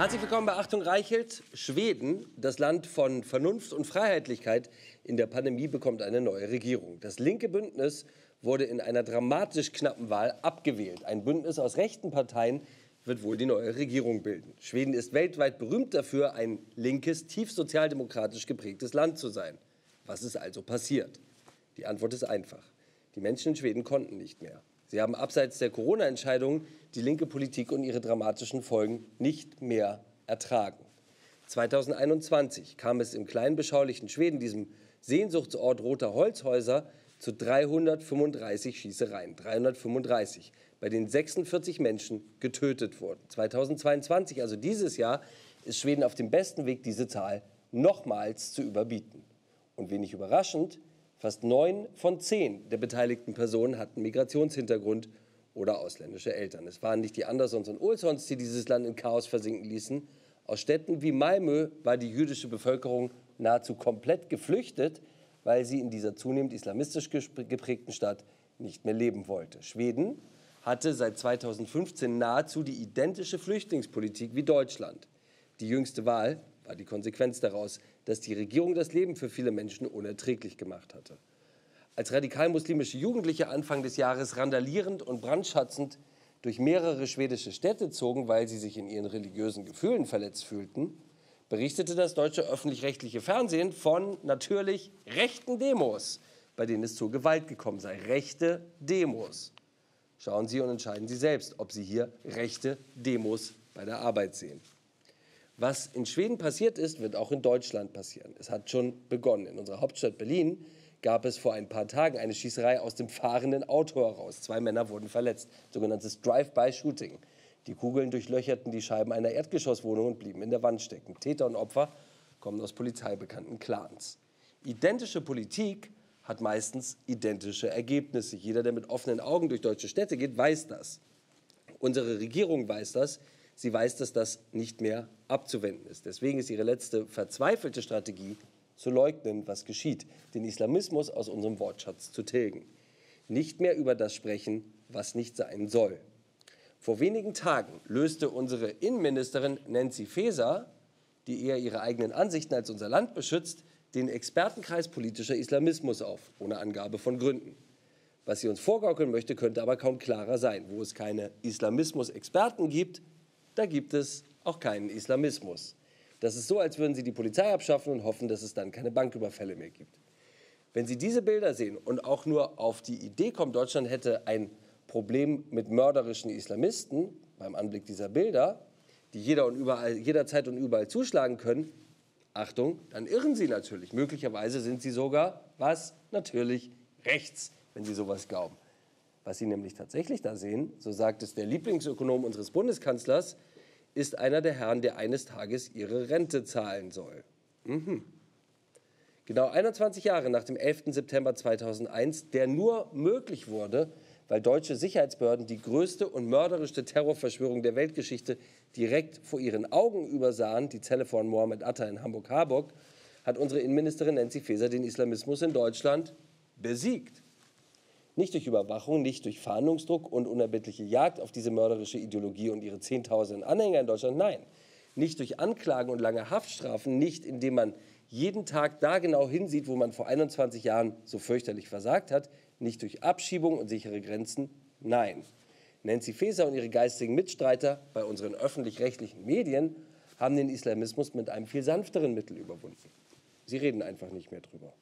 Herzlich willkommen bei Achtung Reichelt. Schweden, das Land von Vernunft und Freiheitlichkeit in der Pandemie, bekommt eine neue Regierung. Das linke Bündnis wurde in einer dramatisch knappen Wahl abgewählt. Ein Bündnis aus rechten Parteien wird wohl die neue Regierung bilden. Schweden ist weltweit berühmt dafür, ein linkes, tief sozialdemokratisch geprägtes Land zu sein. Was ist also passiert? Die Antwort ist einfach. Die Menschen in Schweden konnten nicht mehr. Sie haben abseits der Corona-Entscheidungen die linke Politik und ihre dramatischen Folgen nicht mehr ertragen. 2021 kam es im kleinen beschaulichen Schweden, diesem Sehnsuchtsort Roter Holzhäuser, zu 335 Schießereien. 335, bei denen 46 Menschen getötet wurden. 2022, also dieses Jahr, ist Schweden auf dem besten Weg, diese Zahl nochmals zu überbieten. Und wenig überraschend, Fast neun von zehn der beteiligten Personen hatten Migrationshintergrund oder ausländische Eltern. Es waren nicht die Andersons und Olsons, die dieses Land in Chaos versinken ließen. Aus Städten wie Malmö war die jüdische Bevölkerung nahezu komplett geflüchtet, weil sie in dieser zunehmend islamistisch geprägten Stadt nicht mehr leben wollte. Schweden hatte seit 2015 nahezu die identische Flüchtlingspolitik wie Deutschland. Die jüngste Wahl war die Konsequenz daraus, dass die Regierung das Leben für viele Menschen unerträglich gemacht hatte. Als radikal-muslimische Jugendliche Anfang des Jahres randalierend und brandschatzend durch mehrere schwedische Städte zogen, weil sie sich in ihren religiösen Gefühlen verletzt fühlten, berichtete das deutsche öffentlich-rechtliche Fernsehen von natürlich rechten Demos, bei denen es zur Gewalt gekommen sei. Rechte Demos. Schauen Sie und entscheiden Sie selbst, ob Sie hier rechte Demos bei der Arbeit sehen. Was in Schweden passiert ist, wird auch in Deutschland passieren. Es hat schon begonnen. In unserer Hauptstadt Berlin gab es vor ein paar Tagen eine Schießerei aus dem fahrenden Auto heraus. Zwei Männer wurden verletzt, sogenanntes Drive-by-Shooting. Die Kugeln durchlöcherten die Scheiben einer Erdgeschosswohnung und blieben in der Wand stecken. Täter und Opfer kommen aus polizeibekannten Clans. Identische Politik hat meistens identische Ergebnisse. Jeder, der mit offenen Augen durch deutsche Städte geht, weiß das. Unsere Regierung weiß das. Sie weiß, dass das nicht mehr abzuwenden ist. Deswegen ist ihre letzte verzweifelte Strategie, zu leugnen, was geschieht, den Islamismus aus unserem Wortschatz zu tilgen. Nicht mehr über das sprechen, was nicht sein soll. Vor wenigen Tagen löste unsere Innenministerin Nancy Faeser, die eher ihre eigenen Ansichten als unser Land beschützt, den Expertenkreis politischer Islamismus auf, ohne Angabe von Gründen. Was sie uns vorgaukeln möchte, könnte aber kaum klarer sein. Wo es keine Islamismus-Experten gibt, da gibt es auch keinen Islamismus. Das ist so, als würden Sie die Polizei abschaffen und hoffen, dass es dann keine Banküberfälle mehr gibt. Wenn Sie diese Bilder sehen und auch nur auf die Idee kommen, Deutschland hätte ein Problem mit mörderischen Islamisten beim Anblick dieser Bilder, die jeder und überall, jederzeit und überall zuschlagen können, Achtung, dann irren Sie natürlich. Möglicherweise sind Sie sogar, was? Natürlich rechts, wenn Sie sowas glauben. Was Sie nämlich tatsächlich da sehen, so sagt es der Lieblingsökonom unseres Bundeskanzlers, ist einer der Herren, der eines Tages ihre Rente zahlen soll. Mhm. Genau 21 Jahre nach dem 11. September 2001, der nur möglich wurde, weil deutsche Sicherheitsbehörden die größte und mörderischste Terrorverschwörung der Weltgeschichte direkt vor ihren Augen übersahen, die Zelle von Mohammed Atta in Hamburg-Harburg, hat unsere Innenministerin Nancy Faeser den Islamismus in Deutschland besiegt. Nicht durch Überwachung, nicht durch Fahndungsdruck und unerbittliche Jagd auf diese mörderische Ideologie und ihre Zehntausenden Anhänger in Deutschland. Nein, nicht durch Anklagen und lange Haftstrafen, nicht indem man jeden Tag da genau hinsieht, wo man vor 21 Jahren so fürchterlich versagt hat, nicht durch Abschiebung und sichere Grenzen. Nein. Nancy Faeser und ihre geistigen Mitstreiter bei unseren öffentlich-rechtlichen Medien haben den Islamismus mit einem viel sanfteren Mittel überwunden. Sie reden einfach nicht mehr drüber.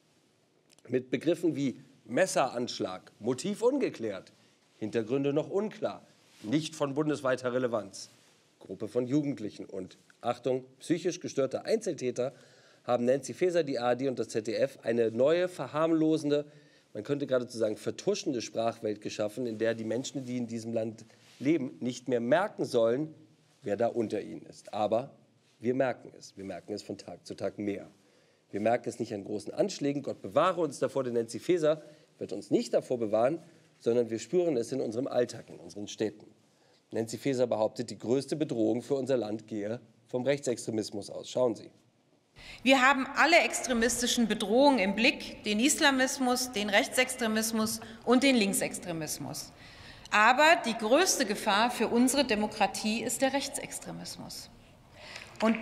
Mit Begriffen wie Messeranschlag, Motiv ungeklärt, Hintergründe noch unklar, nicht von bundesweiter Relevanz. Gruppe von Jugendlichen und, Achtung, psychisch gestörte Einzeltäter haben Nancy Faeser, die ARD und das ZDF eine neue, verharmlosende, man könnte geradezu sagen, vertuschende Sprachwelt geschaffen, in der die Menschen, die in diesem Land leben, nicht mehr merken sollen, wer da unter ihnen ist. Aber wir merken es. Wir merken es von Tag zu Tag mehr. Wir merken es nicht an großen Anschlägen. Gott bewahre uns davor, denn Nancy Faeser wird uns nicht davor bewahren, sondern wir spüren es in unserem Alltag, in unseren Städten. Nancy Faeser behauptet, die größte Bedrohung für unser Land gehe vom Rechtsextremismus aus. Schauen Sie. Wir haben alle extremistischen Bedrohungen im Blick, den Islamismus, den Rechtsextremismus und den Linksextremismus. Aber die größte Gefahr für unsere Demokratie ist der Rechtsextremismus. Und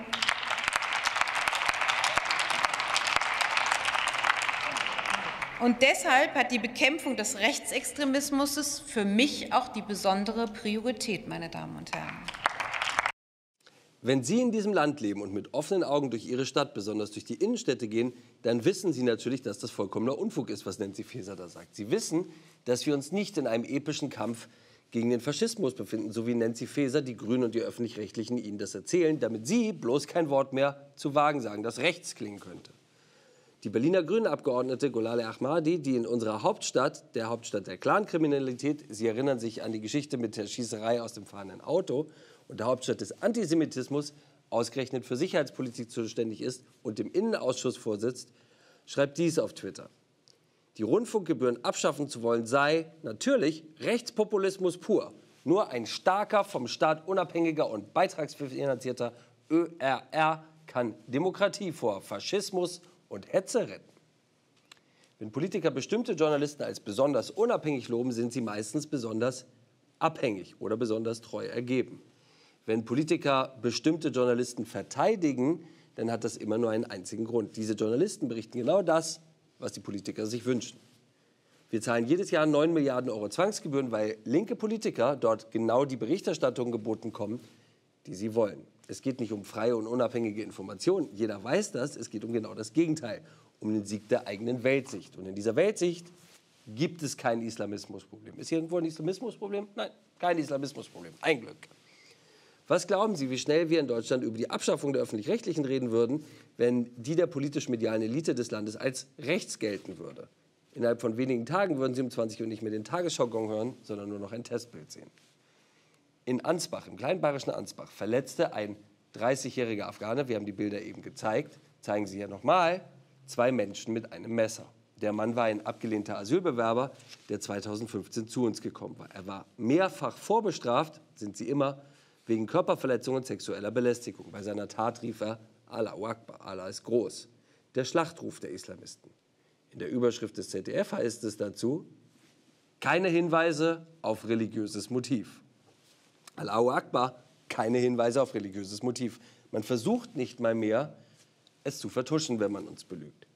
Und deshalb hat die Bekämpfung des Rechtsextremismus für mich auch die besondere Priorität, meine Damen und Herren. Wenn Sie in diesem Land leben und mit offenen Augen durch Ihre Stadt, besonders durch die Innenstädte gehen, dann wissen Sie natürlich, dass das vollkommener Unfug ist, was Nancy Faeser da sagt. Sie wissen, dass wir uns nicht in einem epischen Kampf gegen den Faschismus befinden, so wie Nancy Faeser, die Grünen und die Öffentlich-Rechtlichen Ihnen das erzählen, damit Sie bloß kein Wort mehr zu wagen sagen, das rechts klingen könnte. Die Berliner Grünen-Abgeordnete Golale Ahmadi, die in unserer Hauptstadt, der Hauptstadt der Clankriminalität, Sie erinnern sich an die Geschichte mit der Schießerei aus dem fahrenden Auto und der Hauptstadt des Antisemitismus, ausgerechnet für Sicherheitspolitik zuständig ist und im Innenausschuss vorsitzt, schreibt dies auf Twitter. Die Rundfunkgebühren abschaffen zu wollen sei natürlich Rechtspopulismus pur. Nur ein starker, vom Staat unabhängiger und beitragsfinanzierter ÖRR kann Demokratie vor Faschismus und Hetze retten. Wenn Politiker bestimmte Journalisten als besonders unabhängig loben, sind sie meistens besonders abhängig oder besonders treu ergeben. Wenn Politiker bestimmte Journalisten verteidigen, dann hat das immer nur einen einzigen Grund. Diese Journalisten berichten genau das, was die Politiker sich wünschen. Wir zahlen jedes Jahr 9 Milliarden Euro Zwangsgebühren, weil linke Politiker dort genau die Berichterstattung geboten kommen, die sie wollen. Es geht nicht um freie und unabhängige Informationen. Jeder weiß das. Es geht um genau das Gegenteil, um den Sieg der eigenen Weltsicht. Und in dieser Weltsicht gibt es kein Islamismusproblem. Ist hier irgendwo ein Islamismusproblem? Nein, kein Islamismusproblem. Ein Glück. Was glauben Sie, wie schnell wir in Deutschland über die Abschaffung der öffentlich-rechtlichen reden würden, wenn die der politisch-medialen Elite des Landes als rechts gelten würde? Innerhalb von wenigen Tagen würden Sie um 20 Uhr nicht mehr den Tagesschau-Gong hören, sondern nur noch ein Testbild sehen in Ansbach, im kleinen bayerischen Ansbach, verletzte ein 30-jähriger Afghaner, wir haben die Bilder eben gezeigt, zeigen sie hier nochmal, zwei Menschen mit einem Messer. Der Mann war ein abgelehnter Asylbewerber, der 2015 zu uns gekommen war. Er war mehrfach vorbestraft, sind sie immer, wegen Körperverletzung und sexueller Belästigung. Bei seiner Tat rief er Allah Akbar, Allah ist groß. Der Schlachtruf der Islamisten. In der Überschrift des ZDF heißt es dazu, keine Hinweise auf religiöses Motiv. Allahu Akbar, keine Hinweise auf religiöses Motiv. Man versucht nicht mal mehr, es zu vertuschen, wenn man uns belügt.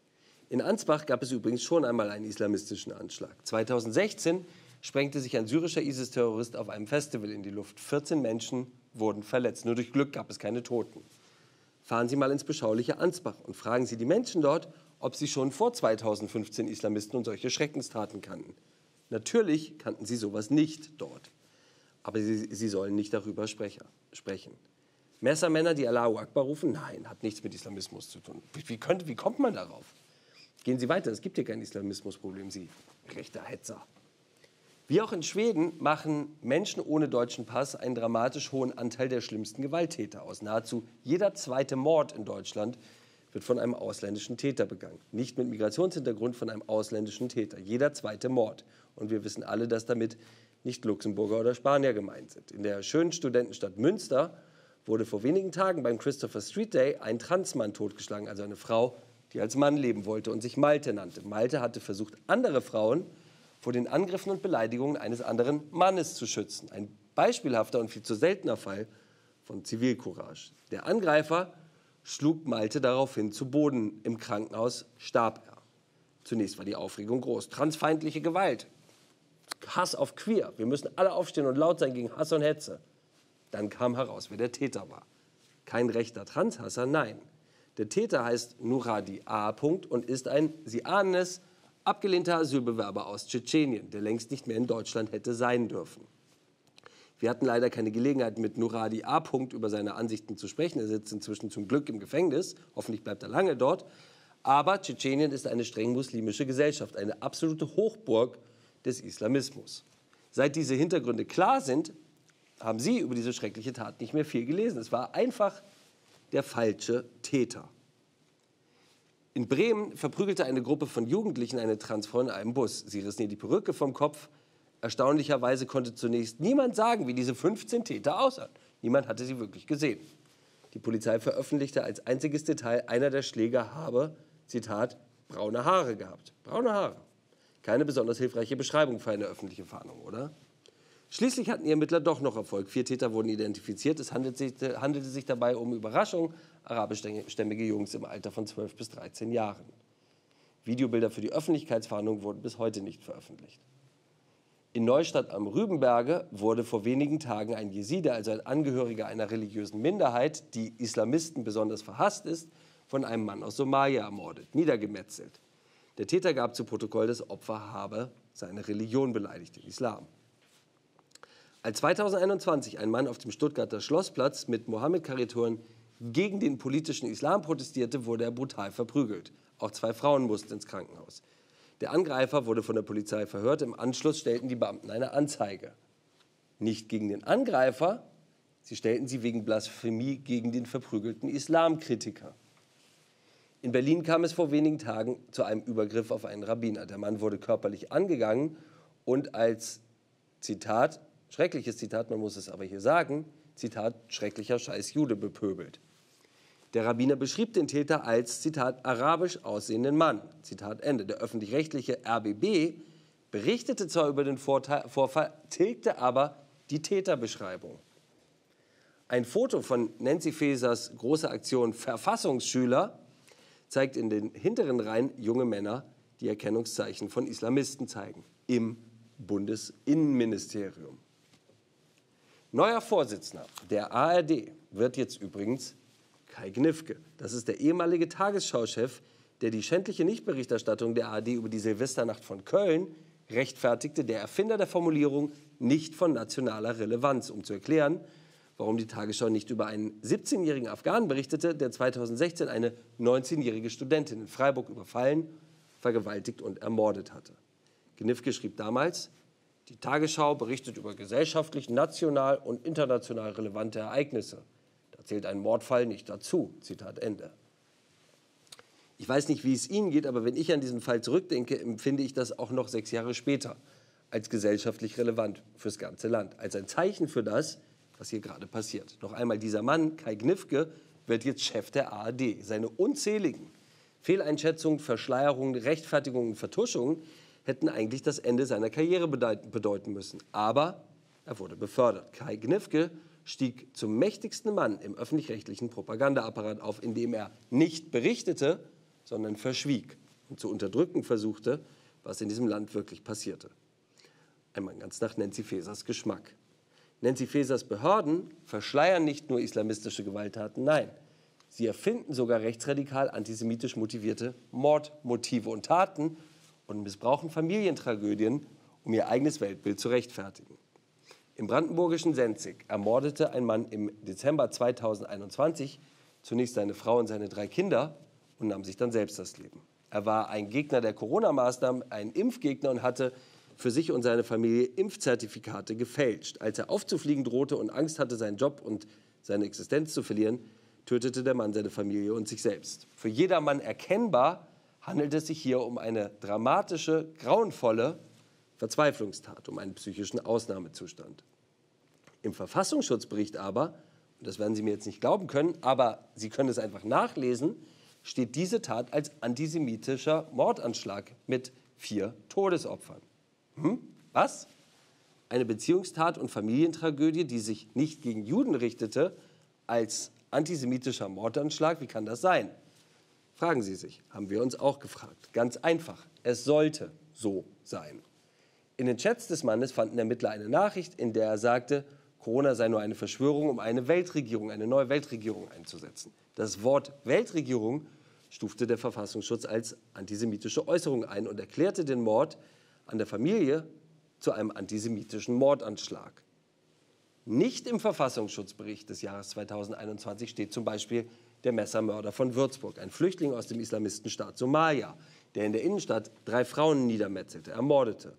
In Ansbach gab es übrigens schon einmal einen islamistischen Anschlag. 2016 sprengte sich ein syrischer ISIS-Terrorist auf einem Festival in die Luft. 14 Menschen wurden verletzt. Nur durch Glück gab es keine Toten. Fahren Sie mal ins beschauliche Ansbach und fragen Sie die Menschen dort, ob sie schon vor 2015 Islamisten und solche Schreckenstaten kannten. Natürlich kannten sie sowas nicht dort aber sie, sie sollen nicht darüber sprechen. Messermänner, die Allahu Akbar rufen, nein, hat nichts mit Islamismus zu tun. Wie, könnte, wie kommt man darauf? Gehen Sie weiter, es gibt hier kein Islamismusproblem, Sie rechter Hetzer. Wie auch in Schweden machen Menschen ohne deutschen Pass einen dramatisch hohen Anteil der schlimmsten Gewalttäter aus. Nahezu jeder zweite Mord in Deutschland wird von einem ausländischen Täter begangen. Nicht mit Migrationshintergrund, von einem ausländischen Täter. Jeder zweite Mord. Und wir wissen alle, dass damit nicht Luxemburger oder Spanier gemeint sind. In der schönen Studentenstadt Münster wurde vor wenigen Tagen beim Christopher Street Day ein Transmann totgeschlagen, also eine Frau, die als Mann leben wollte und sich Malte nannte. Malte hatte versucht, andere Frauen vor den Angriffen und Beleidigungen eines anderen Mannes zu schützen. Ein beispielhafter und viel zu seltener Fall von Zivilcourage. Der Angreifer schlug Malte daraufhin zu Boden. Im Krankenhaus starb er. Zunächst war die Aufregung groß. Transfeindliche Gewalt, Hass auf Queer. Wir müssen alle aufstehen und laut sein gegen Hass und Hetze. Dann kam heraus, wer der Täter war. Kein rechter Transhasser, nein. Der Täter heißt Nuradi A. und ist ein, Sie ahnen es, abgelehnter Asylbewerber aus Tschetschenien, der längst nicht mehr in Deutschland hätte sein dürfen. Wir hatten leider keine Gelegenheit, mit Nuradi A. über seine Ansichten zu sprechen. Er sitzt inzwischen zum Glück im Gefängnis. Hoffentlich bleibt er lange dort. Aber Tschetschenien ist eine streng muslimische Gesellschaft, eine absolute Hochburg des Islamismus. Seit diese Hintergründe klar sind, haben Sie über diese schreckliche Tat nicht mehr viel gelesen. Es war einfach der falsche Täter. In Bremen verprügelte eine Gruppe von Jugendlichen eine Transfrau in einem Bus. Sie rissen ihr die Perücke vom Kopf. Erstaunlicherweise konnte zunächst niemand sagen, wie diese 15 Täter aussahen. Niemand hatte sie wirklich gesehen. Die Polizei veröffentlichte als einziges Detail, einer der Schläger habe, Zitat, braune Haare gehabt. Braune Haare. Keine besonders hilfreiche Beschreibung für eine öffentliche Fahndung, oder? Schließlich hatten die Ermittler doch noch Erfolg. Vier Täter wurden identifiziert. Es handelte sich, handelte sich dabei um Überraschung arabischstämmige Jungs im Alter von 12 bis 13 Jahren. Videobilder für die Öffentlichkeitsfahndung wurden bis heute nicht veröffentlicht. In Neustadt am Rübenberge wurde vor wenigen Tagen ein Jeside, also ein Angehöriger einer religiösen Minderheit, die Islamisten besonders verhasst ist, von einem Mann aus Somalia ermordet, niedergemetzelt. Der Täter gab zu Protokoll, das Opfer habe seine Religion beleidigt, den Islam. Als 2021 ein Mann auf dem Stuttgarter Schlossplatz mit Mohammed-Karikaturen gegen den politischen Islam protestierte, wurde er brutal verprügelt. Auch zwei Frauen mussten ins Krankenhaus. Der Angreifer wurde von der Polizei verhört. Im Anschluss stellten die Beamten eine Anzeige. Nicht gegen den Angreifer, sie stellten sie wegen Blasphemie gegen den verprügelten Islamkritiker. In Berlin kam es vor wenigen Tagen zu einem Übergriff auf einen Rabbiner. Der Mann wurde körperlich angegangen und als Zitat schreckliches Zitat, man muss es aber hier sagen, Zitat, schrecklicher Scheiß Jude bepöbelt. Der Rabbiner beschrieb den Täter als, Zitat, arabisch aussehenden Mann. Zitat Ende. Der öffentlich-rechtliche RBB berichtete zwar über den Vorfall, tilgte aber die Täterbeschreibung. Ein Foto von Nancy Fasers großer Aktion Verfassungsschüler zeigt in den hinteren Reihen junge Männer, die Erkennungszeichen von Islamisten zeigen, im Bundesinnenministerium. Neuer Vorsitzender der ARD wird jetzt übrigens Kai Gnifke. Das ist der ehemalige Tagesschau-Chef, der die schändliche Nichtberichterstattung der ARD über die Silvesternacht von Köln rechtfertigte, der Erfinder der Formulierung nicht von nationaler Relevanz, um zu erklären, warum die Tagesschau nicht über einen 17-jährigen Afghanen berichtete, der 2016 eine 19-jährige Studentin in Freiburg überfallen, vergewaltigt und ermordet hatte. Gnifke schrieb damals, die Tagesschau berichtet über gesellschaftlich, national und international relevante Ereignisse. Da zählt ein Mordfall nicht dazu. Zitat Ende. Ich weiß nicht, wie es Ihnen geht, aber wenn ich an diesen Fall zurückdenke, empfinde ich das auch noch sechs Jahre später als gesellschaftlich relevant fürs ganze Land, als ein Zeichen für das, was hier gerade passiert. Noch einmal, dieser Mann, Kai Gnifke, wird jetzt Chef der ARD. Seine unzähligen Fehleinschätzungen, Verschleierungen, Rechtfertigungen, Vertuschungen hätten eigentlich das Ende seiner Karriere bedeuten müssen. Aber er wurde befördert. Kai Gnifke stieg zum mächtigsten Mann im öffentlich-rechtlichen Propagandaapparat auf, indem er nicht berichtete, sondern verschwieg und zu unterdrücken versuchte, was in diesem Land wirklich passierte. Einmal ganz nach Nancy Fasers Geschmack. Nancy Fasers Behörden verschleiern nicht nur islamistische Gewalttaten, nein, sie erfinden sogar rechtsradikal antisemitisch motivierte Mordmotive und Taten und missbrauchen Familientragödien, um ihr eigenes Weltbild zu rechtfertigen. Im brandenburgischen Senzig ermordete ein Mann im Dezember 2021 zunächst seine Frau und seine drei Kinder und nahm sich dann selbst das Leben. Er war ein Gegner der Corona-Maßnahmen, ein Impfgegner und hatte für sich und seine Familie Impfzertifikate gefälscht. Als er aufzufliegen drohte und Angst hatte, seinen Job und seine Existenz zu verlieren, tötete der Mann seine Familie und sich selbst. Für jedermann erkennbar handelt es sich hier um eine dramatische, grauenvolle Verzweiflungstat, um einen psychischen Ausnahmezustand. Im Verfassungsschutzbericht aber, und das werden Sie mir jetzt nicht glauben können, aber Sie können es einfach nachlesen, steht diese Tat als antisemitischer Mordanschlag mit vier Todesopfern. Hm? Was? Eine Beziehungstat und Familientragödie, die sich nicht gegen Juden richtete, als antisemitischer Mordanschlag? Wie kann das sein? Fragen Sie sich, haben wir uns auch gefragt. Ganz einfach, es sollte so sein. In den Chats des Mannes fanden Ermittler eine Nachricht, in der er sagte, Corona sei nur eine Verschwörung, um eine Weltregierung, eine neue Weltregierung einzusetzen. Das Wort Weltregierung stufte der Verfassungsschutz als antisemitische Äußerung ein und erklärte den Mord an der Familie zu einem antisemitischen Mordanschlag. Nicht im Verfassungsschutzbericht des Jahres 2021 steht zum Beispiel, der Messermörder von Würzburg, ein Flüchtling aus dem Islamistenstaat Somalia, der in der Innenstadt drei Frauen niedermetzelte, ermordete.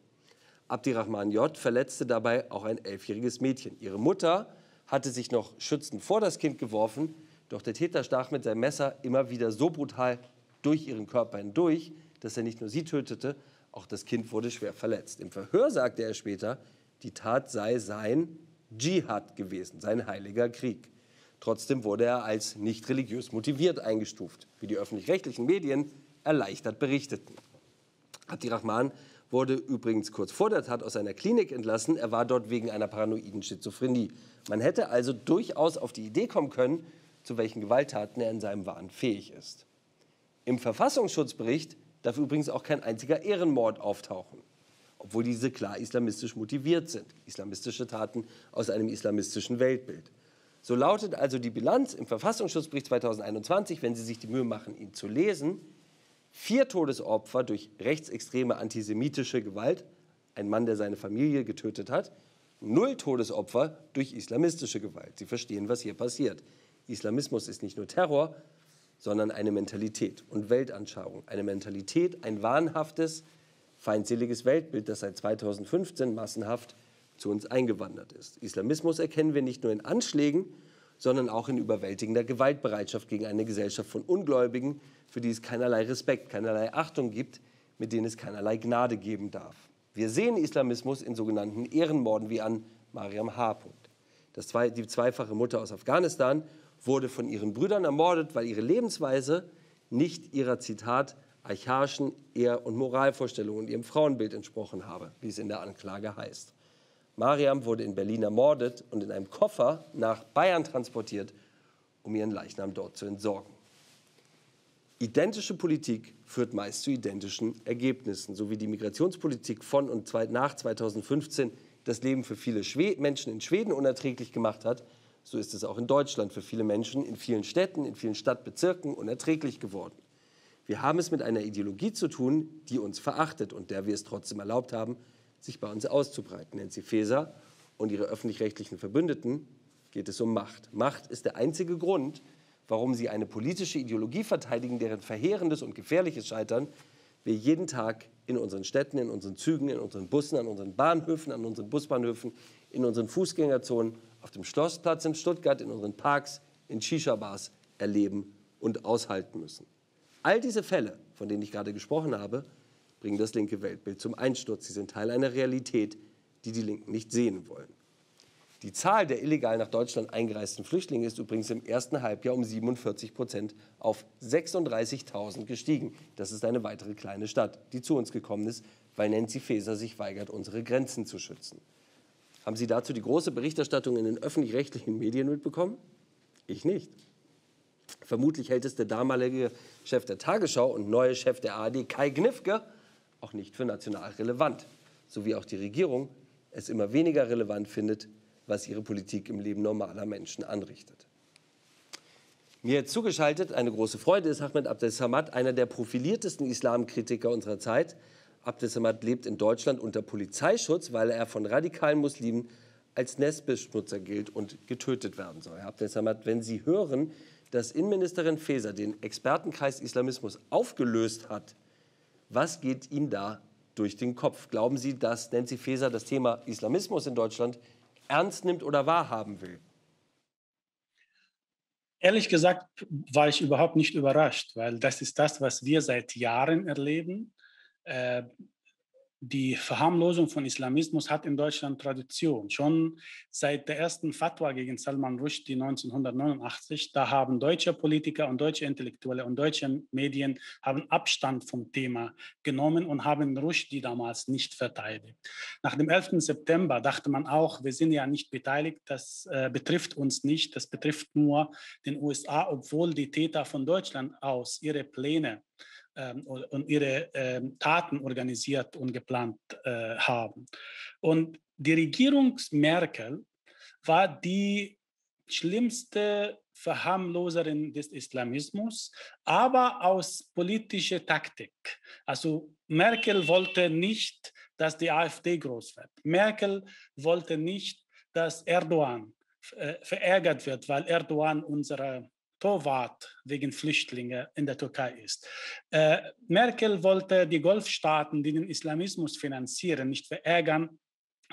Abdirahman J. verletzte dabei auch ein elfjähriges Mädchen. Ihre Mutter hatte sich noch schützend vor das Kind geworfen, doch der Täter stach mit seinem Messer immer wieder so brutal durch ihren Körper hindurch, dass er nicht nur sie tötete, auch das Kind wurde schwer verletzt. Im Verhör sagte er später, die Tat sei sein Dschihad gewesen, sein heiliger Krieg. Trotzdem wurde er als nicht religiös motiviert eingestuft, wie die öffentlich-rechtlichen Medien erleichtert berichteten. Abdirahman wurde übrigens kurz vor der Tat aus einer Klinik entlassen. Er war dort wegen einer paranoiden Schizophrenie. Man hätte also durchaus auf die Idee kommen können, zu welchen Gewalttaten er in seinem Wahn fähig ist. Im Verfassungsschutzbericht darf übrigens auch kein einziger Ehrenmord auftauchen, obwohl diese klar islamistisch motiviert sind. Islamistische Taten aus einem islamistischen Weltbild. So lautet also die Bilanz im Verfassungsschutzbericht 2021, wenn Sie sich die Mühe machen, ihn zu lesen, vier Todesopfer durch rechtsextreme antisemitische Gewalt, ein Mann, der seine Familie getötet hat, null Todesopfer durch islamistische Gewalt. Sie verstehen, was hier passiert. Islamismus ist nicht nur Terror, sondern eine Mentalität und Weltanschauung. Eine Mentalität, ein wahnhaftes, feindseliges Weltbild, das seit 2015 massenhaft zu uns eingewandert ist. Islamismus erkennen wir nicht nur in Anschlägen, sondern auch in überwältigender Gewaltbereitschaft gegen eine Gesellschaft von Ungläubigen, für die es keinerlei Respekt, keinerlei Achtung gibt, mit denen es keinerlei Gnade geben darf. Wir sehen Islamismus in sogenannten Ehrenmorden wie an Mariam H. Das zwei, die zweifache Mutter aus Afghanistan wurde von ihren Brüdern ermordet, weil ihre Lebensweise nicht ihrer Zitat archaischen Ehr- und Moralvorstellungen und ihrem Frauenbild entsprochen habe, wie es in der Anklage heißt. Mariam wurde in Berlin ermordet und in einem Koffer nach Bayern transportiert, um ihren Leichnam dort zu entsorgen. Identische Politik führt meist zu identischen Ergebnissen, so wie die Migrationspolitik von und nach 2015 das Leben für viele Menschen in Schweden unerträglich gemacht hat, so ist es auch in Deutschland für viele Menschen in vielen Städten, in vielen Stadtbezirken unerträglich geworden. Wir haben es mit einer Ideologie zu tun, die uns verachtet und der wir es trotzdem erlaubt haben, sich bei uns auszubreiten. Nancy Faeser und ihre öffentlich-rechtlichen Verbündeten geht es um Macht. Macht ist der einzige Grund, warum sie eine politische Ideologie verteidigen, deren verheerendes und gefährliches Scheitern wir jeden Tag in unseren Städten, in unseren Zügen, in unseren Bussen, an unseren Bahnhöfen, an unseren Busbahnhöfen, in unseren Fußgängerzonen, auf dem Schlossplatz in Stuttgart, in unseren Parks, in Shisha-Bars erleben und aushalten müssen. All diese Fälle, von denen ich gerade gesprochen habe, bringen das linke Weltbild zum Einsturz. Sie sind Teil einer Realität, die die Linken nicht sehen wollen. Die Zahl der illegal nach Deutschland eingereisten Flüchtlinge ist übrigens im ersten Halbjahr um 47 Prozent auf 36.000 gestiegen. Das ist eine weitere kleine Stadt, die zu uns gekommen ist, weil Nancy Faeser sich weigert, unsere Grenzen zu schützen. Haben Sie dazu die große Berichterstattung in den öffentlich-rechtlichen Medien mitbekommen? Ich nicht. Vermutlich hält es der damalige Chef der Tagesschau und neue Chef der ARD, Kai Gnifke, auch nicht für national relevant, so wie auch die Regierung es immer weniger relevant findet, was ihre Politik im Leben normaler Menschen anrichtet. Mir zugeschaltet, eine große Freude, ist Ahmed Abdel Samad, einer der profiliertesten Islamkritiker unserer Zeit. Abdel Samad lebt in Deutschland unter Polizeischutz, weil er von radikalen Muslimen als Nestbeschmutzer gilt und getötet werden soll. Herr Abdel Samad, wenn Sie hören, dass Innenministerin Faeser den Expertenkreis Islamismus aufgelöst hat, was geht Ihnen da durch den Kopf? Glauben Sie, dass Nancy Faeser das Thema Islamismus in Deutschland ernst nimmt oder wahrhaben will? Ehrlich gesagt war ich überhaupt nicht überrascht, weil das ist das, was wir seit Jahren erleben. Äh, die Verharmlosung von Islamismus hat in Deutschland Tradition. Schon seit der ersten Fatwa gegen Salman Rushdie 1989, da haben deutsche Politiker und deutsche Intellektuelle und deutsche Medien haben Abstand vom Thema genommen und haben Rushdie damals nicht verteidigt. Nach dem 11. September dachte man auch, wir sind ja nicht beteiligt, das äh, betrifft uns nicht, das betrifft nur den USA, obwohl die Täter von Deutschland aus ihre Pläne ähm, und ihre ähm, Taten organisiert und geplant äh, haben. Und die Regierung Merkel war die schlimmste Verharmloserin des Islamismus, aber aus politischer Taktik. Also Merkel wollte nicht, dass die AfD groß wird. Merkel wollte nicht, dass Erdogan äh, verärgert wird, weil Erdogan unsere Torwart wegen Flüchtlinge in der Türkei ist. Äh, Merkel wollte die Golfstaaten, die den Islamismus finanzieren, nicht verärgern,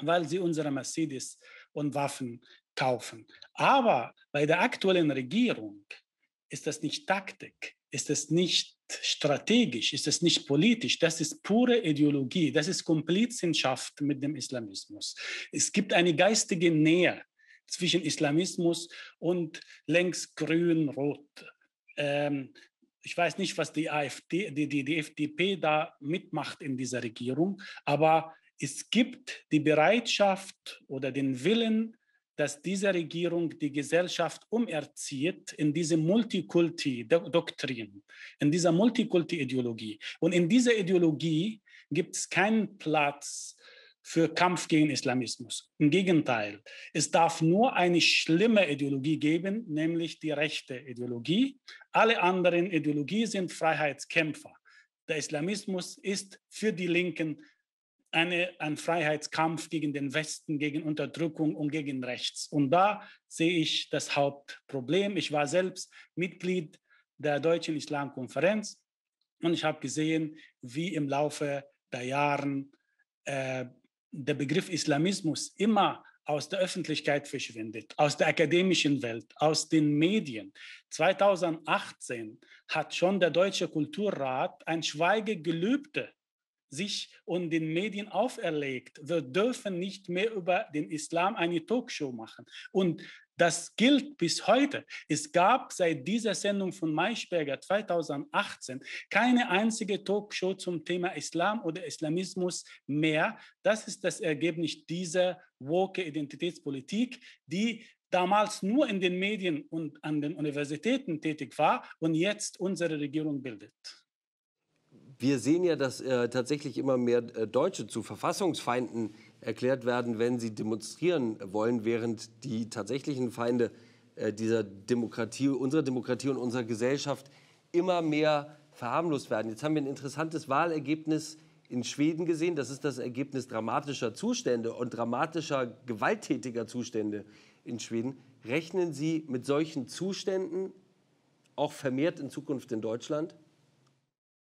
weil sie unsere Mercedes und Waffen kaufen. Aber bei der aktuellen Regierung ist das nicht Taktik, ist es nicht strategisch, ist es nicht politisch, das ist pure Ideologie, das ist Komplizenschaft mit dem Islamismus. Es gibt eine geistige Nähe zwischen Islamismus und längs grün-rot. Ähm, ich weiß nicht, was die AfD, die, die, die FDP da mitmacht in dieser Regierung, aber es gibt die Bereitschaft oder den Willen, dass diese Regierung die Gesellschaft umerzieht in diese Multikulti-Doktrin, in dieser Multikulti-Ideologie. Und in dieser Ideologie gibt es keinen Platz für Kampf gegen Islamismus. Im Gegenteil, es darf nur eine schlimme Ideologie geben, nämlich die rechte Ideologie. Alle anderen Ideologien sind Freiheitskämpfer. Der Islamismus ist für die Linken eine, ein Freiheitskampf gegen den Westen, gegen Unterdrückung und gegen Rechts. Und da sehe ich das Hauptproblem. Ich war selbst Mitglied der Deutschen Islamkonferenz und ich habe gesehen, wie im Laufe der Jahre äh, der Begriff Islamismus immer aus der Öffentlichkeit verschwindet, aus der akademischen Welt, aus den Medien. 2018 hat schon der Deutsche Kulturrat ein Schweigegelübde sich und den Medien auferlegt. Wir dürfen nicht mehr über den Islam eine Talkshow machen. Und das gilt bis heute. Es gab seit dieser Sendung von Maischberger 2018 keine einzige Talkshow zum Thema Islam oder Islamismus mehr. Das ist das Ergebnis dieser woke Identitätspolitik, die damals nur in den Medien und an den Universitäten tätig war und jetzt unsere Regierung bildet. Wir sehen ja, dass äh, tatsächlich immer mehr äh, Deutsche zu Verfassungsfeinden erklärt werden, wenn sie demonstrieren wollen, während die tatsächlichen Feinde äh, dieser Demokratie, unserer Demokratie und unserer Gesellschaft immer mehr verharmlost werden. Jetzt haben wir ein interessantes Wahlergebnis in Schweden gesehen. Das ist das Ergebnis dramatischer Zustände und dramatischer gewalttätiger Zustände in Schweden. Rechnen Sie mit solchen Zuständen auch vermehrt in Zukunft in Deutschland?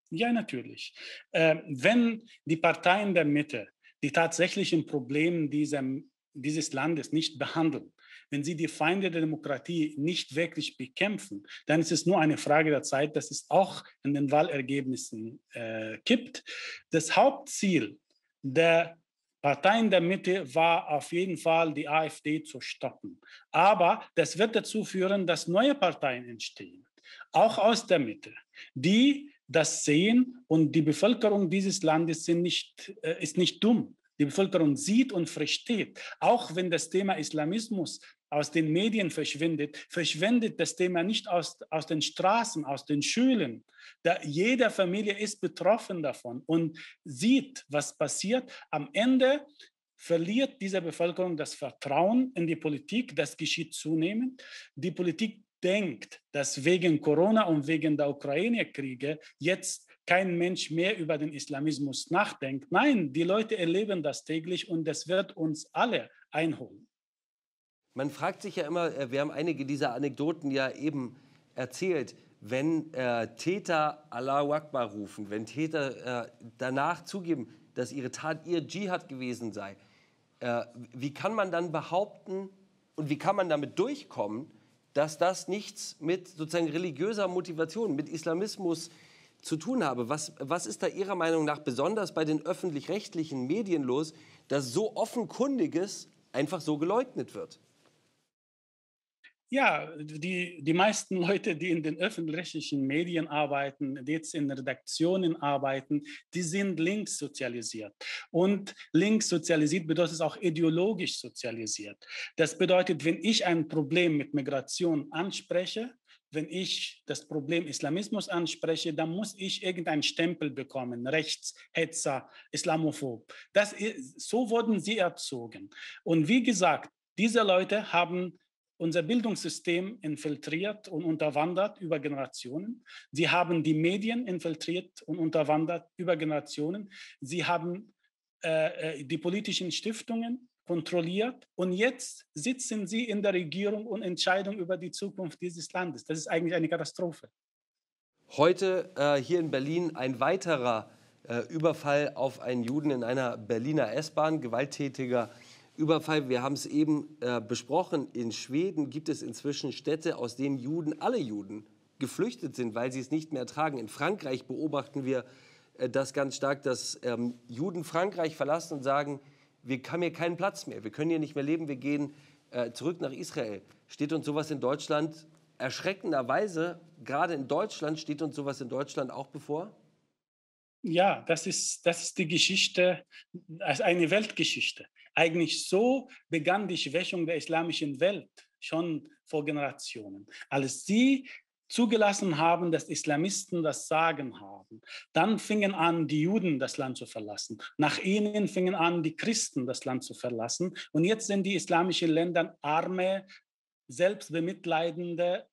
Ja, natürlich. Äh, wenn die Parteien der Mitte die tatsächlichen Probleme dieser, dieses Landes nicht behandeln, wenn sie die Feinde der Demokratie nicht wirklich bekämpfen, dann ist es nur eine Frage der Zeit, dass es auch in den Wahlergebnissen äh, kippt. Das Hauptziel der Parteien der Mitte war auf jeden Fall, die AfD zu stoppen. Aber das wird dazu führen, dass neue Parteien entstehen, auch aus der Mitte, die das sehen und die Bevölkerung dieses Landes nicht, äh, ist nicht dumm. Die Bevölkerung sieht und versteht, auch wenn das Thema Islamismus aus den Medien verschwindet, verschwindet das Thema nicht aus, aus den Straßen, aus den Schulen. Da jede Familie ist betroffen davon und sieht, was passiert. Am Ende verliert diese Bevölkerung das Vertrauen in die Politik. Das geschieht zunehmend. Die Politik denkt, dass wegen Corona und wegen der Ukraine-Kriege jetzt kein Mensch mehr über den Islamismus nachdenkt. Nein, die Leute erleben das täglich und das wird uns alle einholen. Man fragt sich ja immer, äh, wir haben einige dieser Anekdoten ja eben erzählt, wenn äh, Täter Allahu Akbar rufen, wenn Täter äh, danach zugeben, dass ihre Tat ihr Dschihad gewesen sei, äh, wie kann man dann behaupten und wie kann man damit durchkommen, dass das nichts mit sozusagen religiöser Motivation, mit Islamismus zu tun habe. Was, was ist da Ihrer Meinung nach besonders bei den öffentlich-rechtlichen Medien los, dass so offenkundiges einfach so geleugnet wird? Ja, die, die meisten Leute, die in den öffentlich-rechtlichen Medien arbeiten, die jetzt in Redaktionen arbeiten, die sind links sozialisiert. Und links sozialisiert bedeutet auch ideologisch sozialisiert. Das bedeutet, wenn ich ein Problem mit Migration anspreche, wenn ich das Problem Islamismus anspreche, dann muss ich irgendeinen Stempel bekommen, Rechtshetzer, Islamophob. Das ist, so wurden sie erzogen. Und wie gesagt, diese Leute haben unser Bildungssystem infiltriert und unterwandert über Generationen. Sie haben die Medien infiltriert und unterwandert über Generationen. Sie haben äh, äh, die politischen Stiftungen kontrolliert und jetzt sitzen sie in der Regierung und entscheiden über die Zukunft dieses Landes. Das ist eigentlich eine Katastrophe. Heute äh, hier in Berlin ein weiterer äh, Überfall auf einen Juden in einer Berliner S-Bahn, gewalttätiger Überfall. Wir haben es eben äh, besprochen. In Schweden gibt es inzwischen Städte, aus denen Juden, alle Juden, geflüchtet sind, weil sie es nicht mehr ertragen. In Frankreich beobachten wir äh, das ganz stark, dass ähm, Juden Frankreich verlassen und sagen, wir haben hier keinen Platz mehr, wir können hier nicht mehr leben, wir gehen äh, zurück nach Israel. Steht uns sowas in Deutschland erschreckenderweise, gerade in Deutschland, steht uns sowas in Deutschland auch bevor? Ja, das ist, das ist die Geschichte, also eine Weltgeschichte. Eigentlich so begann die Schwächung der islamischen Welt schon vor Generationen. Als sie zugelassen haben, dass Islamisten das Sagen haben. Dann fingen an, die Juden das Land zu verlassen. Nach ihnen fingen an, die Christen das Land zu verlassen. Und jetzt sind die islamischen Länder arme, selbstbemitleidende,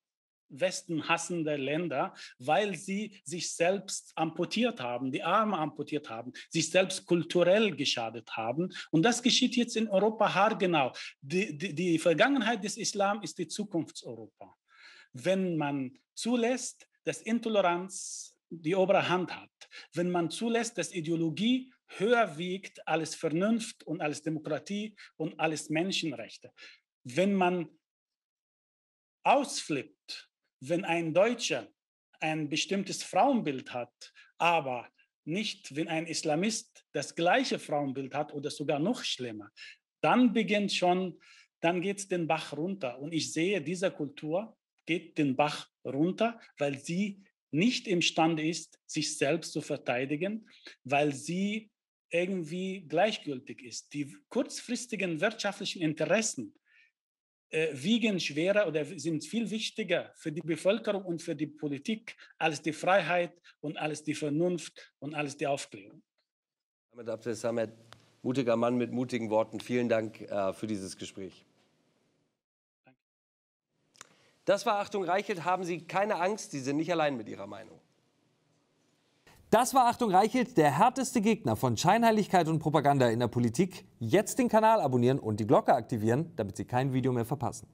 westenhassende Länder, weil sie sich selbst amputiert haben, die Arme amputiert haben, sich selbst kulturell geschadet haben. Und das geschieht jetzt in Europa haargenau. Die, die, die Vergangenheit des Islam ist die Zukunftseuropa wenn man zulässt, dass Intoleranz die obere Hand hat, wenn man zulässt, dass Ideologie höher wiegt als Vernunft und als Demokratie und als Menschenrechte, wenn man ausflippt, wenn ein Deutscher ein bestimmtes Frauenbild hat, aber nicht, wenn ein Islamist das gleiche Frauenbild hat oder sogar noch schlimmer, dann beginnt schon, dann geht es den Bach runter. Und ich sehe diese Kultur geht den Bach runter, weil sie nicht imstande ist, sich selbst zu verteidigen, weil sie irgendwie gleichgültig ist. Die kurzfristigen wirtschaftlichen Interessen wiegen schwerer oder sind viel wichtiger für die Bevölkerung und für die Politik als die Freiheit und als die Vernunft und als die Aufklärung. Ahmed Abdel Samet, mutiger Mann mit mutigen Worten. Vielen Dank äh, für dieses Gespräch. Das war Achtung Reichelt. Haben Sie keine Angst, Sie sind nicht allein mit Ihrer Meinung. Das war Achtung Reichelt, der härteste Gegner von Scheinheiligkeit und Propaganda in der Politik. Jetzt den Kanal abonnieren und die Glocke aktivieren, damit Sie kein Video mehr verpassen.